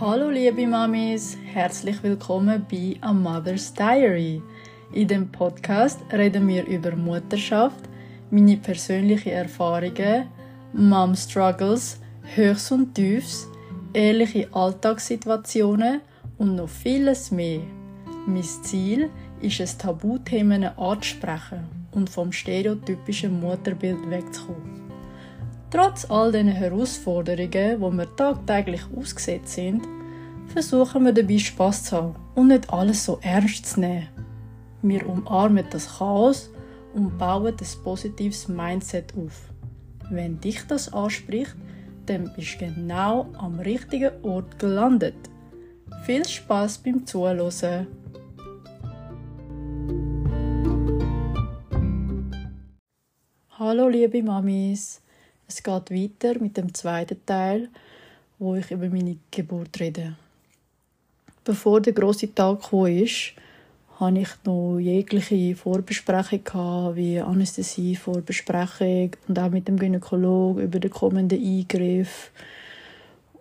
Hallo liebe Mamis, herzlich willkommen bei A Mother's Diary. In dem Podcast reden wir über Mutterschaft, meine persönlichen Erfahrungen, Mom Struggles, Höchst und Tiefs, ehrliche Alltagssituationen und noch vieles mehr. Mein Ziel ist es, Tabuthemen anzusprechen und vom stereotypischen Mutterbild wegzukommen. Trotz all diesen Herausforderungen, wo wir tagtäglich ausgesetzt sind, versuchen wir dabei Spaß zu haben und nicht alles so ernst zu nehmen. Wir umarmen das Chaos und bauen ein positives Mindset auf. Wenn dich das anspricht, dann bist du genau am richtigen Ort gelandet. Viel Spaß beim Zuhören! Hallo liebe Mamis! Es geht weiter mit dem zweiten Teil, wo ich über meine Geburt rede. Bevor der große Tag kam, ist, hatte ich noch jegliche Vorbesprechung wie Anästhesie, Vorbesprechung und auch mit dem Gynäkolog über den kommenden Eingriff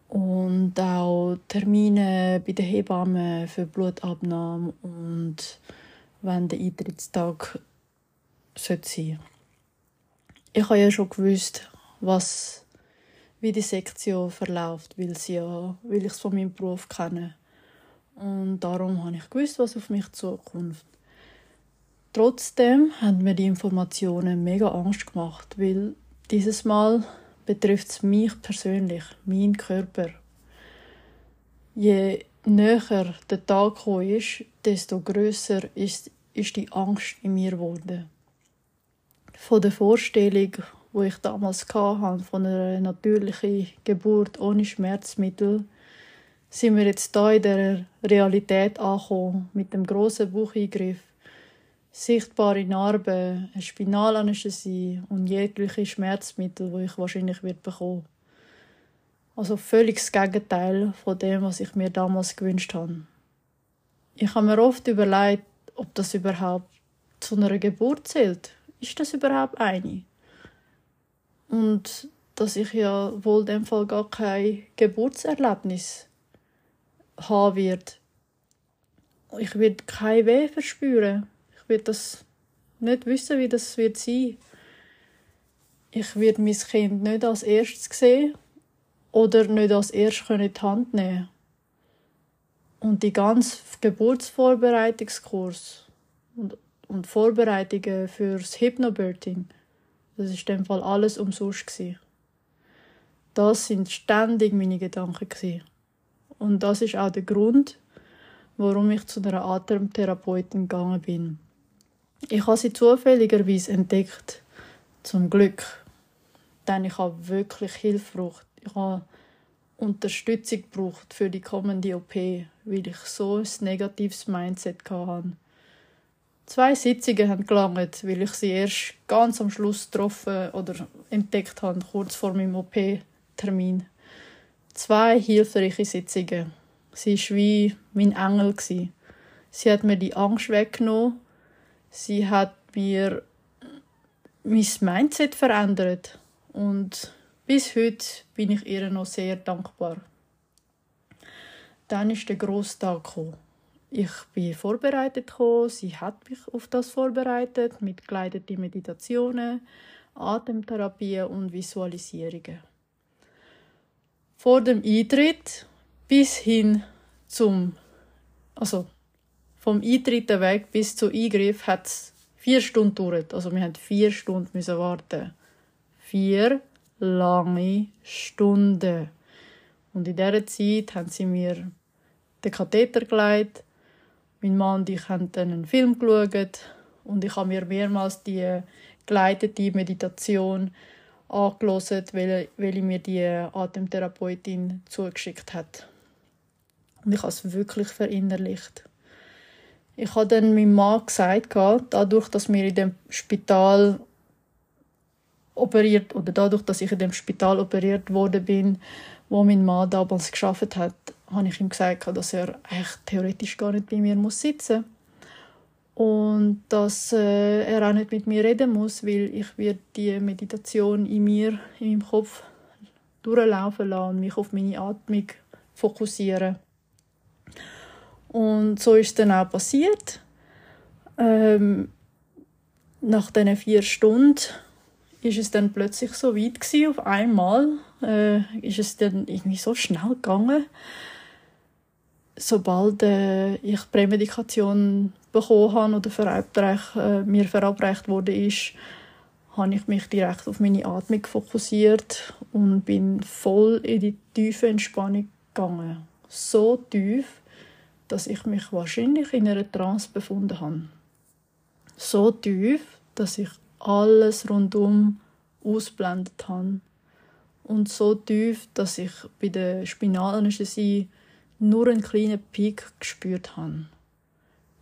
und auch Termine bei den Hebammen für Blutabnahme und wenn der Eintrittstag sein sollte. Ich habe ja schon gewusst, was, wie die Sektion verläuft, weil, sie ja, weil ich es von meinem Beruf kenne. Und darum habe ich gewusst, was auf mich zukommt. Trotzdem haben mir die Informationen mega Angst gemacht, weil dieses Mal betrifft es mich persönlich, meinen Körper. Je näher der Tag gekommen ist, desto größer ist, ist die Angst in mir geworden. Von der Vorstellung, wo ich damals hatte, von einer natürlichen Geburt ohne Schmerzmittel, sind wir jetzt da in der Realität angekommen, mit dem grossen Baucheingriff, sichtbare Narben, eine Spinalanästhesie und jegliche Schmerzmittel, die ich wahrscheinlich wird bekommen. Also völlig das Gegenteil von dem, was ich mir damals gewünscht habe. Ich habe mir oft überlegt, ob das überhaupt zu einer Geburt zählt. Ist das überhaupt eine? Und dass ich ja wohl in dem Fall gar kein Geburtserlebnis haben wird. Ich werde kein Weh verspüren. Ich werde das nicht wissen, wie das wird sein. Ich werde mein Kind nicht als erstes sehen oder nicht als erstes in die Hand nehmen. Und die ganze Geburtsvorbereitungskurs und, und Vorbereitungen fürs Hypnobirthing, das ist in dem Fall alles umsonst gewesen. Das sind ständig meine Gedanken gewesen. Und das ist auch der Grund, warum ich zu einer Atemtherapeutin gegangen bin. Ich habe sie zufälligerweise entdeckt. Zum Glück. Denn ich habe wirklich Hilfe gebraucht. Ich habe Unterstützung gebraucht für die kommende OP, weil ich so ein negatives Mindset hatte. Zwei Sitzungen haben gelangt, weil ich sie erst ganz am Schluss getroffen oder entdeckt habe, kurz vor meinem OP-Termin zwei hilfreiche Sitzungen. Sie war wie mein Engel. Sie hat mir die Angst weggenommen. Sie hat mir mein Mindset verändert. Und bis heute bin ich ihr noch sehr dankbar. Dann ist der grosse Tag gekommen. Ich bin vorbereitet gekommen. Sie hat mich auf das vorbereitet mit geleiteten Meditationen, Atemtherapien und Visualisierungen vor dem Eintritt bis hin zum, also vom Eintritt weg bis zum Eingriff hat es vier Stunden gedauert. Also wir haben vier Stunden müssen warten. Vier lange Stunden. Und in dieser Zeit haben sie mir den Katheter gelegt. Mein Mann und ich haben dann einen Film geschaut und ich habe mir mehrmals die geleitete Meditation angelassen, weil, weil mir die Atemtherapeutin zugeschickt hat. Und ich habe es wirklich verinnerlicht. Ich habe dann meinem Mann gesagt, dadurch, dass wir in dem Spital operiert oder dadurch, dass ich in dem Spital operiert worden bin, wo mein Mann damals geschafft hat, habe ich ihm gesagt, dass er echt theoretisch gar nicht bei mir muss sitzen und dass äh, er auch nicht mit mir reden muss, weil ich wird die Meditation in mir, in meinem Kopf durchlaufen lassen und mich auf meine Atmung fokussieren. Und so ist dann auch passiert. Ähm, nach diesen vier Stunden ist es dann plötzlich so weit gewesen, auf einmal äh, ist es dann irgendwie so schnell gegangen. Sobald äh, ich Prämedikation bekommen habe oder verabreicht, äh, mir verabreicht wurde, ist, habe ich mich direkt auf meine Atmung fokussiert und bin voll in die tiefe Entspannung gegangen. So tief, dass ich mich wahrscheinlich in einer Trance befunden habe. So tief, dass ich alles rundum ausblendet habe. Und so tief, dass ich bei der Spinalanästhesie nur einen kleinen Peak gespürt habe.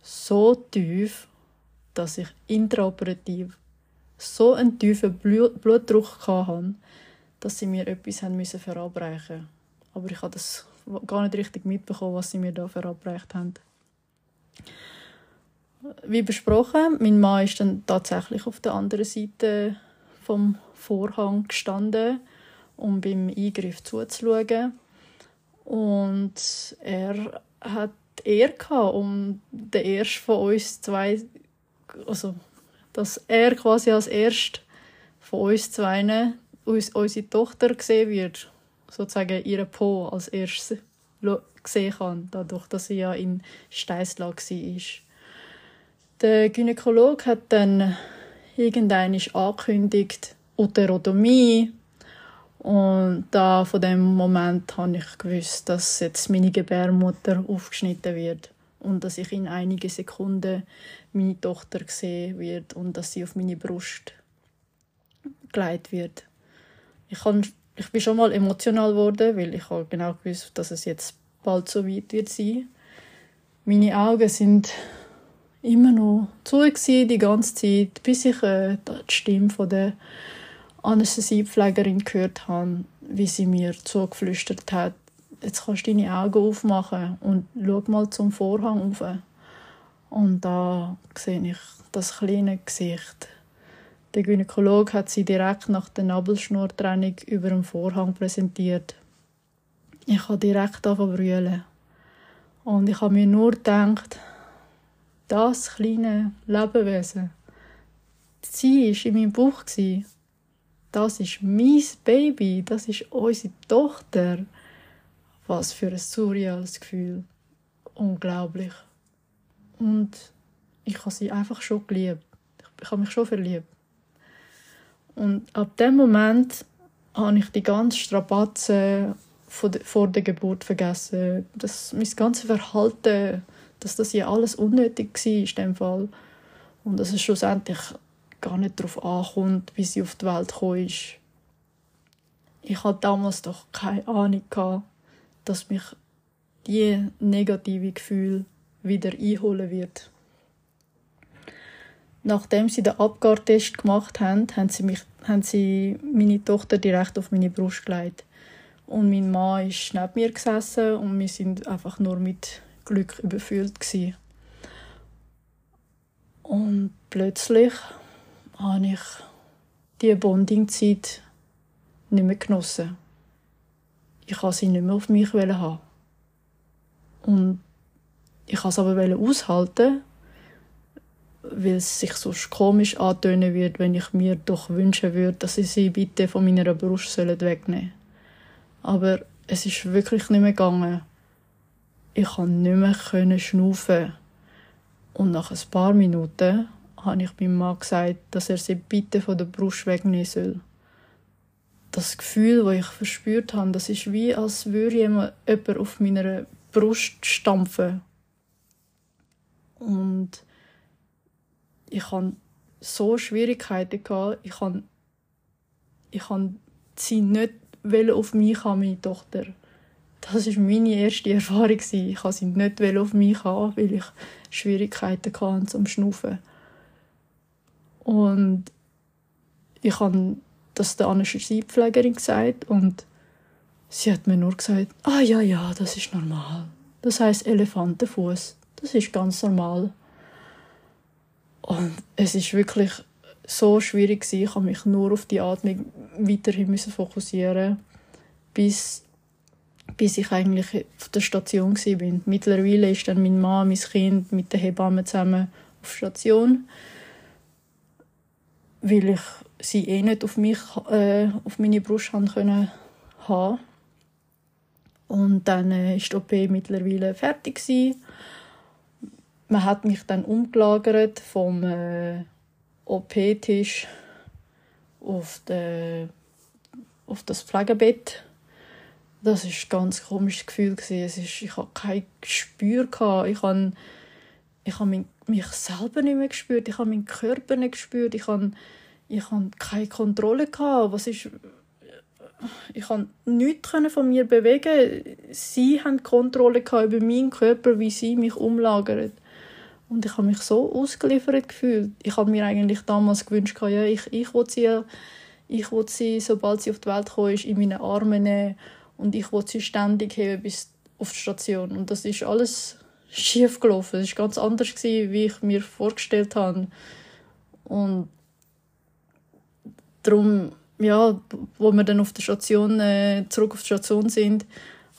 So tief, dass ich intraoperativ so einen tiefen Blutdruck hatte, dass sie mir etwas haben müssen verabreichen Aber ich habe das gar nicht richtig mitbekommen, was sie mir da verabreicht haben. Wie besprochen, mein Mann ist dann tatsächlich auf der anderen Seite vom Vorhang gestanden, um beim Eingriff zuzuschauen. Und er hat er gehabt, um den ersten von uns zwei, also dass er quasi als erst von uns zwei uns, unsere Tochter gesehen wird, sozusagen ihre Po als erstes sehen kann, dadurch, dass sie ja in Steißlage war. Der Gynäkologe hat dann irgendwann angekündigt, Uterotomie. Und da von dem Moment habe ich gewusst, dass jetzt meine Gebärmutter aufgeschnitten wird und dass ich in einigen Sekunden meine Tochter sehen wird und dass sie auf meine Brust gelegt wird. Ich, kann, ich bin schon mal emotional geworden, weil ich habe genau gewusst, dass es jetzt bald so weit wird sein. Meine Augen sind immer noch zu die ganze Zeit, bis ich äh, die Stimme von der Anästhesiepflegerin gehört habe, wie sie mir zugeflüstert hat, jetzt kannst du deine Augen aufmachen und schau mal zum Vorhang auf. Und da sehe ich das kleine Gesicht. Der Gynäkologe hat sie direkt nach der Nabelschnurtrennung über dem Vorhang präsentiert. Ich habe direkt angefangen Und ich habe mir nur gedacht, das kleine Lebewesen, sie war in meinem Bauch. Das ist mein Baby, das ist unsere Tochter. Was für ein surreales Gefühl. Unglaublich. Und ich habe sie einfach schon geliebt. Ich habe mich schon verliebt. Und ab dem Moment habe ich die ganze Strapazen vor der Geburt vergessen. Das, mein ganzes Verhalten dass das hier alles unnötig war in dem Fall. Und dass es schlussendlich gar nicht darauf ankommt, wie sie auf die Welt gekommen ist. Ich hatte damals doch keine Ahnung, dass mich die negative Gefühl wieder einholen wird. Nachdem sie den Abgartest gemacht haben, haben sie, mich, haben sie meine Tochter direkt auf meine Brust gelegt. Und mein Mann ist neben mir gesessen und wir sind einfach nur mit Glück überfüllt gewesen. Und plötzlich habe ich die Bonding-Zeit nicht mehr genossen. Ich wollte sie nicht mehr auf mich haben. Und ich wollte es aber aushalten, weil es sich sonst komisch antönen wird, wenn ich mir doch wünschen würde, dass ich sie bitte von meiner Brust wegnehmen sollen. Aber es ist wirklich nicht mehr gegangen ich konnte nicht mehr schnaufen. Und nach ein paar Minuten habe ich meinem Mann gesagt, dass er sie bitte von der Brust wegnehmen soll. Das Gefühl, das ich verspürt habe, das ist wie, als würde jemand auf meiner Brust stampfen. Und ich hatte so Schwierigkeiten gehabt. Ich kann ich kann sie nicht auf mich haben, meine Tochter das war meine erste Erfahrung. Ich wollte sie nicht auf mich haben, weil ich Schwierigkeiten hatte zum Schnaufen. Und ich habe das der Anästhesiepflegerin gesagt und sie hat mir nur gesagt, ah ja, ja, das ist normal. Das heißt Elefantenfuß. Das ist ganz normal. Und es ist wirklich so schwierig Ich habe mich nur auf die Atmung weiterhin fokussieren, bis bis ich eigentlich auf der Station war. Mittlerweile ist dann meine Mama, mein Kind mit der Hebamme zusammen auf der Station, weil ich sie eh nicht auf mich, äh, auf meine Brust haben können haben. Und dann äh, ist die OP mittlerweile fertig gewesen. Man hat mich dann umgelagert vom äh, OP-Tisch auf, auf das Pflegebett das ist ein ganz komisches Gefühl Es ist, ich hatte kein Gespür Ich habe, ich habe mich selber nicht mehr gespürt. Ich habe meinen Körper nicht gespürt. Ich habe, ich habe keine Kontrolle gehabt. Was ist ich konnte nichts von mir bewegen. Sie haben Kontrolle über meinen Körper, wie sie mich umlagern. Und ich habe mich so ausgeliefert gefühlt. Ich habe mir eigentlich damals gewünscht, ja, ich, ich will sie, ich will sie, sobald sie auf die Welt gekommen in meine Arme nehmen und ich wollte sie ständig heben bis auf die Station. Und das ist alles schief gelaufen. Es war ganz anders, gewesen, wie ich mir vorgestellt habe. Und darum, ja, wo wir dann auf der Station, äh, zurück auf die Station sind,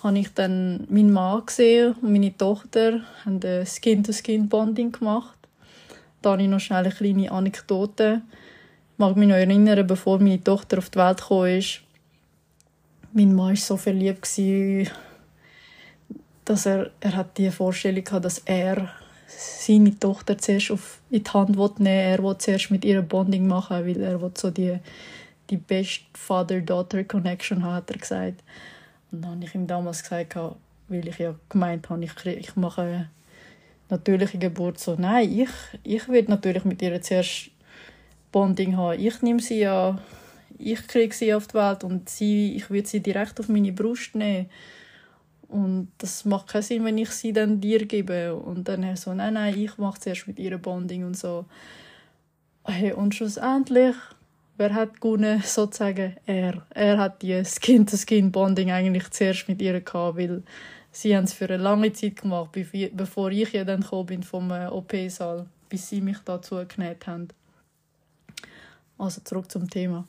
habe ich dann meinen Mann gesehen und meine Tochter haben ein Skin-to-Skin-Bonding gemacht. Da habe ich noch schnell eine kleine Anekdote. Ich mag mich noch erinnern, bevor meine Tochter auf die Welt ist, mein Mann war so verliebt, dass er, er hat die Vorstellung hatte, dass er seine Tochter zuerst auf in die Hand nehmen will. Er will zuerst mit ihr Bonding machen, weil er so die, die beste Father-Daughter-Connection haben, hat er gesagt. Und dann habe ich ihm damals gesagt, weil ich ja gemeint habe, ich, ich mache eine natürliche Geburt. So, nein, ich, ich will natürlich mit ihr zuerst Bonding haben. Ich nehme sie ja ich kriege sie auf die Welt und sie, ich würde sie direkt auf meine Brust nehmen. Und das macht keinen Sinn, wenn ich sie dann dir gebe. Und dann er so, nein, nein, ich mache zuerst mit ihr Bonding und so. Hey, und schlussendlich, wer hat gewonnen? Sozusagen er. Er hat die Skin-to-Skin-Bonding eigentlich zuerst mit ihr gehabt, weil sie es für eine lange Zeit gemacht, bevor ich ja dann bin vom äh, OP-Saal, bis sie mich dazu genäht haben. Also zurück zum Thema.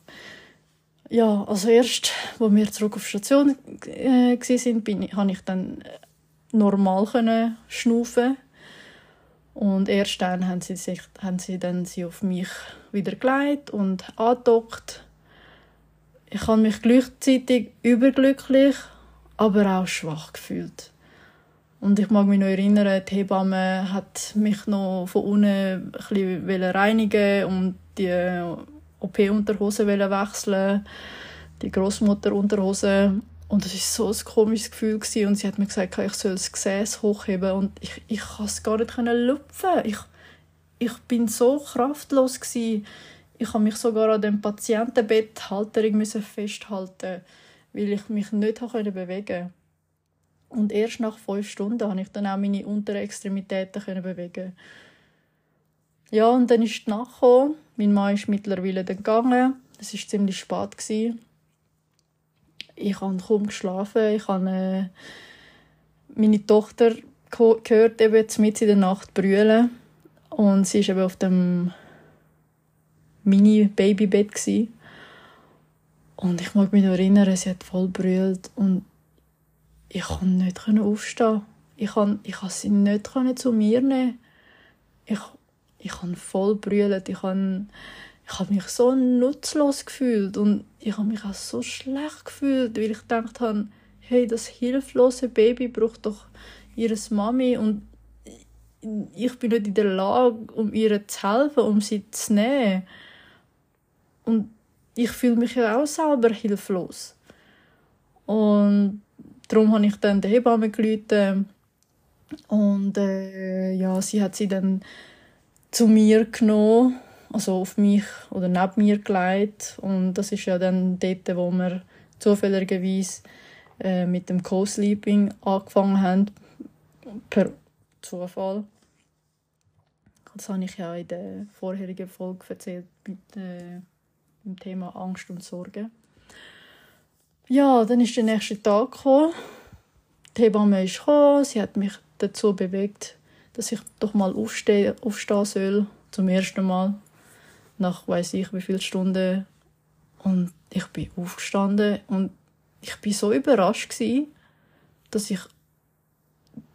Ja, also erst, wo wir zurück auf die Station äh, sind, bin, konnte ich dann normal können schnaufen und erst dann haben sie, sich, haben sie dann sie auf mich wieder gelegt und angedockt. Ich habe mich gleichzeitig überglücklich, aber auch schwach gefühlt. Und ich mag mich noch erinnern, die Hebamme hat mich noch von unten ein bisschen reinigen und die OP-Unterhose wechseln, die Großmutter-Unterhose. Und das ist so ein komisches Gefühl gewesen. und sie hat mir gesagt, ich soll das Gesäß hochheben und ich, ich konnte es gar nicht lupfen. Ich, ich bin so kraftlos gewesen. Ich habe mich sogar an dem Patientenbetthalterung festhalten, weil ich mich nicht bewegen konnte. Und erst nach fünf Stunden konnte ich dann auch meine unteren Extremitäten bewegen. Ja, und dann ist die Nacht gekommen. Mein Mann ist mittlerweile dann gegangen. Es war ziemlich spät. Gewesen. Ich habe kaum geschlafen. Ich habe äh, meine Tochter gehört, eben mitten in der Nacht brüllen. Und sie war eben auf dem Mini-Babybett. Und ich mag mich noch erinnern, sie hat voll brüllt. Und ich konnte nicht aufstehen. Ich konnte, ich sie nicht zu mir nehmen. Ich ich habe voll brüllt. Ich habe, ich habe mich so nutzlos gefühlt und ich habe mich auch so schlecht gefühlt, weil ich gedacht habe, hey, das hilflose Baby braucht doch ihre Mami und ich bin nicht in der Lage, um ihr zu helfen, um sie zu nehmen. Und ich fühle mich ja auch selber hilflos. Und darum habe ich dann die Hebamme gerufen. Und äh, ja, sie hat sie dann zu mir genommen, also auf mich oder neben mir gelegt. Und das ist ja dann dort, wo wir zufälligerweise äh, mit dem Co-Sleeping angefangen haben, per Zufall. Das habe ich ja in der vorherigen Folge erzählt mit äh, dem Thema Angst und Sorge. Ja, dann ist der nächste Tag gekommen. Die Hebamme ist gekommen, sie hat mich dazu bewegt, dass ich doch mal aufstehen, aufstehen soll, zum ersten Mal, nach weiß ich wie viele Stunden. Und ich bin aufgestanden und ich bin so überrascht gewesen, dass ich,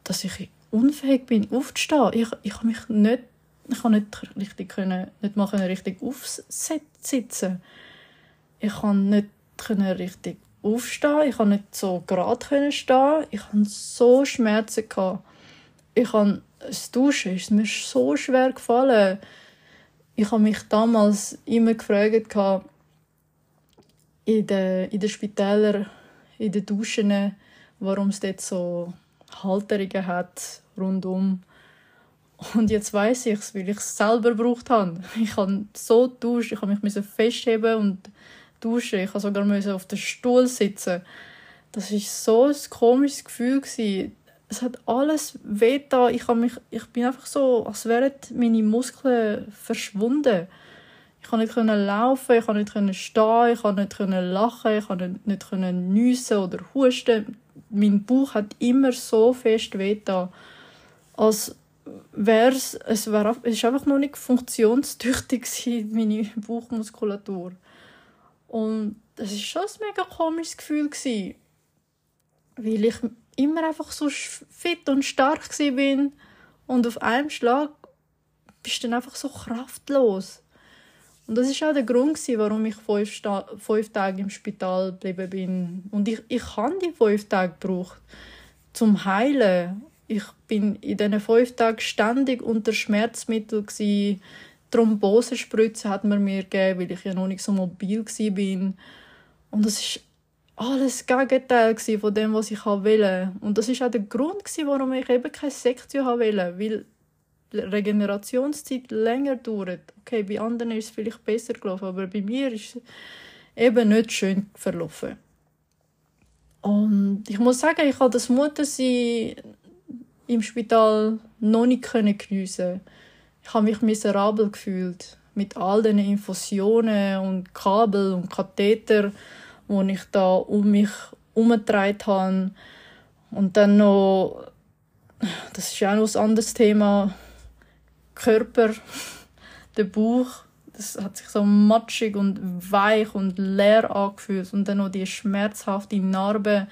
dass ich unfähig bin, aufzustehen. Ich, ich habe mich nicht, ich habe nicht richtig können, nicht mal können richtig aufsitzen. Ich kann nicht können richtig aufstehen. Ich kann nicht so gerade können stehen. Ich hatte so Schmerzen gehabt. Ich habe das Duschen ist mir so schwer gefallen. Ich habe mich damals immer gefragt in den, in den Spitälern, in den Duschen, warum es dort so Halterungen hat rundum. Und jetzt weiß ich es, weil ich es selber gebraucht habe. Ich habe so duschen, ich habe mich festheben und duschen. Ich habe sogar auf dem Stuhl sitzen. Das war so ein komisches Gefühl Es hat alles weh Ich, mich, ich bin einfach so, als wären meine Muskeln verschwunden. Ich konnte nicht laufen, ich konnte nicht stehen, ich konnte nicht lachen, ich konnte nicht nüssen oder husten. Mein Bauch hat immer so fest weh als wäre es, es, ist einfach noch nicht funktionstüchtig meine Bauchmuskulatur. Und es ist schon ein mega komisches Gefühl weil ich immer einfach so fit und stark bin und auf einem Schlag bist du dann einfach so kraftlos. Und das ist auch der Grund, warum ich fünf, fünf Tage im Spital geblieben bin. Und ich, ich habe die fünf Tage gebraucht, zum Heilen. Ich bin in diesen fünf Tagen ständig unter Schmerzmitteln. Gewesen. Thrombosespritze hat man mir gegeben, weil ich ja noch nicht so mobil war. Und das war alles Gegenteil von dem, was ich wollte. Und das ist auch der Grund, warum ich eben keine Sektion wollte, weil die Regenerationszeit länger dauert. Okay, bei anderen ist es vielleicht besser gelaufen, aber bei mir ist es eben nicht schön verlaufen. Und ich muss sagen, ich habe das Muttersein im Spital noch nicht geniessen. Ich habe mich miserabel gefühlt mit all den Infusionen und Kabel und Katheter, die ich da um mich herumgetragen habe. Und dann noch, das ist auch noch ein anderes Thema, Körper, der Bauch, das hat sich so matschig und weich und leer angefühlt. Und dann noch die schmerzhafte Narbe.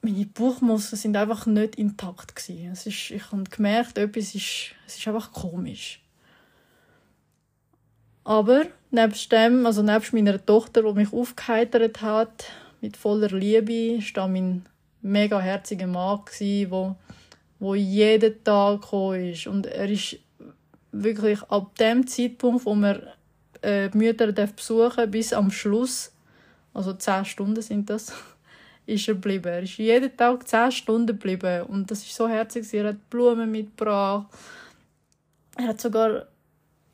Meine Bauchmuskeln sind einfach nicht intakt. Es ist, ich habe gemerkt, etwas ist, es ist einfach komisch. Aber nebst dem, also nebst meiner Tochter, die mich aufgeheitert hat, mit voller Liebe, war mein mega herziger Mann, der wo jeden Tag gekommen ist. Und er ist wirklich ab dem Zeitpunkt, wo man äh, die Mütter besuchen bis am Schluss, also zehn Stunden sind das, ist er geblieben. Er ist jeden Tag zehn Stunden geblieben. Und das ist so herzig. Er hat Blumen mitgebracht. Er hat sogar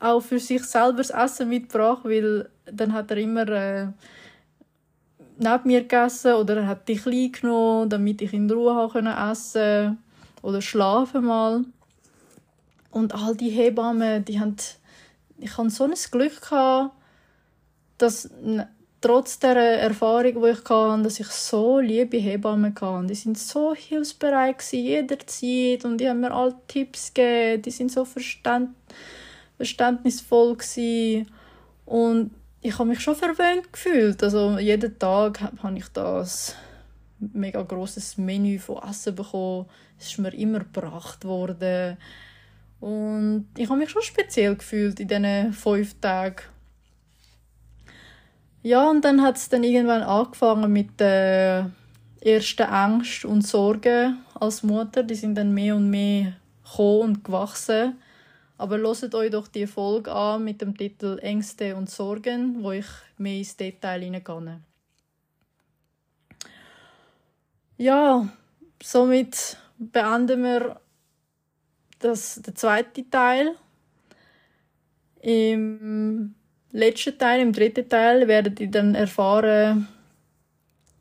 auch für sich selber das Essen mitgebracht, weil dann hat er immer äh, neben mir gegessen oder er hat die klein genommen, damit ich in Ruhe essen konnte oder schlafen mal. Und all die Hebammen, die haben, ich hatte so ein Glück gehabt, dass trotz der Erfahrung, die ich hatte, dass ich so liebe Hebammen hatte. Die sind so hilfsbereit jederzeit und die haben mir alle Tipps gegeben. Die sind so verständ verständnisvoll gewesen. und ich habe mich schon verwöhnt gefühlt. Also jeden Tag habe ich das mega großes Menü von Essen bekommen. Es ist mir immer gebracht worden. Und ich habe mich schon speziell gefühlt in diesen fünf Tagen. Ja, und dann hat es dann irgendwann angefangen mit den ersten Ängsten und Sorgen als Mutter. Die sind dann mehr und mehr gekommen und gewachsen. Aber hört euch doch die Folge an mit dem Titel Ängste und Sorgen, wo ich mehr ins Detail hineingehe. Ja, somit beenden wir das, den zweiten Teil. Im letzten Teil, im dritten Teil, werdet ihr dann erfahren,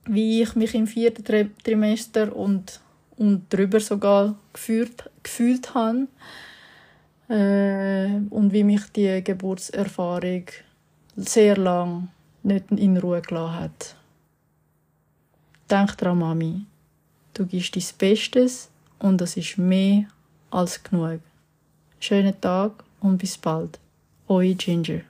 wie ich mich im vierten Trimester und, und darüber sogar gefühlt, gefühlt habe. Äh, und wie mich die Geburtserfahrung sehr lang nicht in Ruhe gelassen hat. Denk dran, Mami. Du gibst dein Bestes und das ist mehr als genug. Schönen Tag und bis bald. Eure Ginger.